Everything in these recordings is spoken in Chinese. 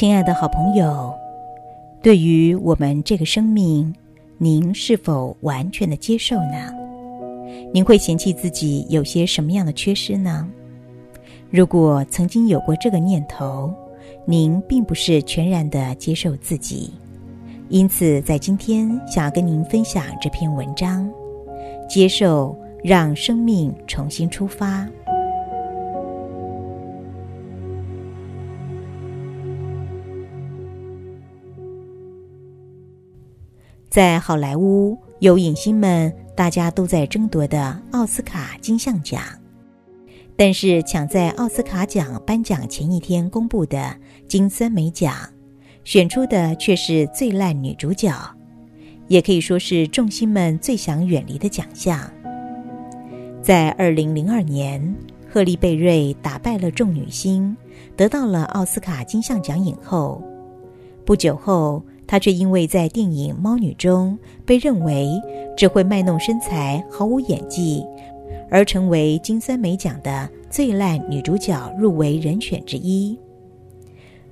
亲爱的好朋友，对于我们这个生命，您是否完全的接受呢？您会嫌弃自己有些什么样的缺失呢？如果曾经有过这个念头，您并不是全然的接受自己，因此在今天想要跟您分享这篇文章，接受让生命重新出发。在好莱坞，有影星们大家都在争夺的奥斯卡金像奖，但是抢在奥斯卡奖颁奖前一天公布的金酸梅奖，选出的却是最烂女主角，也可以说是众星们最想远离的奖项。在二零零二年，赫利贝瑞打败了众女星，得到了奥斯卡金像奖影后。不久后。她却因为在电影《猫女》中被认为只会卖弄身材、毫无演技，而成为金酸梅奖的最烂女主角入围人选之一。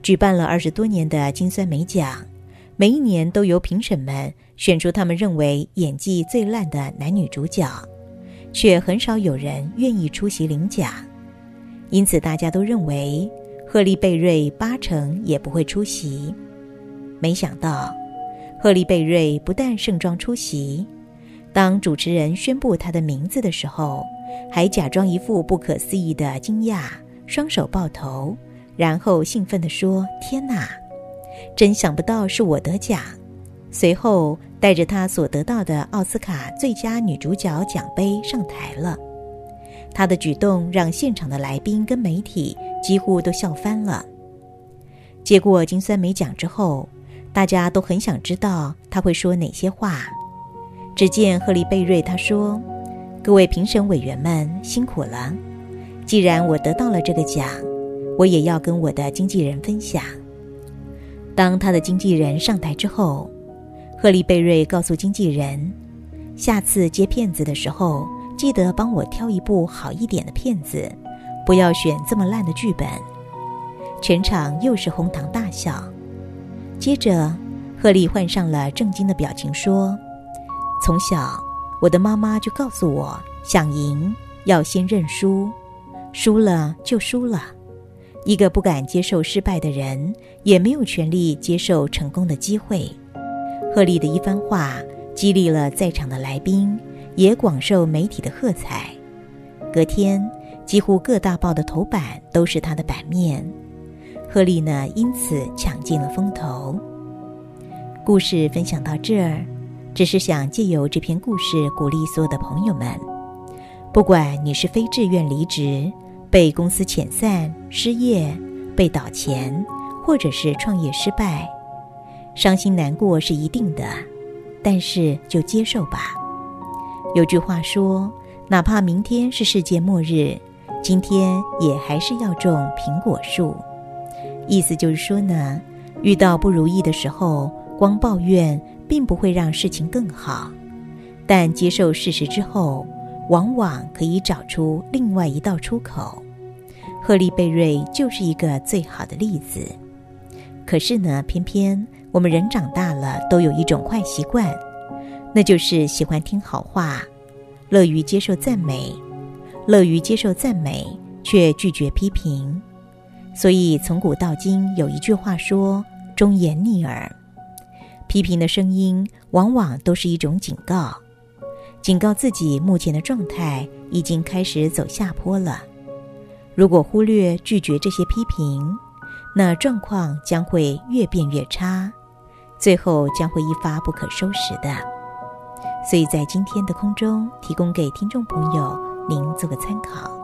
举办了二十多年的金酸梅奖，每一年都由评审们选出他们认为演技最烂的男女主角，却很少有人愿意出席领奖，因此大家都认为赫利贝瑞八成也不会出席。没想到，赫利贝瑞不但盛装出席，当主持人宣布他的名字的时候，还假装一副不可思议的惊讶，双手抱头，然后兴奋地说：“天哪，真想不到是我得奖！”随后带着他所得到的奥斯卡最佳女主角奖杯上台了。他的举动让现场的来宾跟媒体几乎都笑翻了。接过金酸梅奖之后。大家都很想知道他会说哪些话。只见赫利贝瑞他说：“各位评审委员们辛苦了。既然我得到了这个奖，我也要跟我的经纪人分享。”当他的经纪人上台之后，赫利贝瑞告诉经纪人：“下次接片子的时候，记得帮我挑一部好一点的片子，不要选这么烂的剧本。”全场又是哄堂大笑。接着，赫利换上了正经的表情，说：“从小，我的妈妈就告诉我，想赢要先认输，输了就输了。一个不敢接受失败的人，也没有权利接受成功的机会。”赫利的一番话激励了在场的来宾，也广受媒体的喝彩。隔天，几乎各大报的头版都是他的版面。赫利呢，因此抢尽了风头。故事分享到这儿，只是想借由这篇故事鼓励所有的朋友们：不管你是非自愿离职、被公司遣散、失业、被倒钱，或者是创业失败，伤心难过是一定的，但是就接受吧。有句话说：哪怕明天是世界末日，今天也还是要种苹果树。意思就是说呢，遇到不如意的时候，光抱怨并不会让事情更好，但接受事实之后，往往可以找出另外一道出口。赫利贝瑞就是一个最好的例子。可是呢，偏偏我们人长大了，都有一种坏习惯，那就是喜欢听好话，乐于接受赞美，乐于接受赞美，却拒绝批评。所以，从古到今，有一句话说：“忠言逆耳。”批评的声音往往都是一种警告，警告自己目前的状态已经开始走下坡了。如果忽略拒绝这些批评，那状况将会越变越差，最后将会一发不可收拾的。所以在今天的空中，提供给听众朋友您做个参考。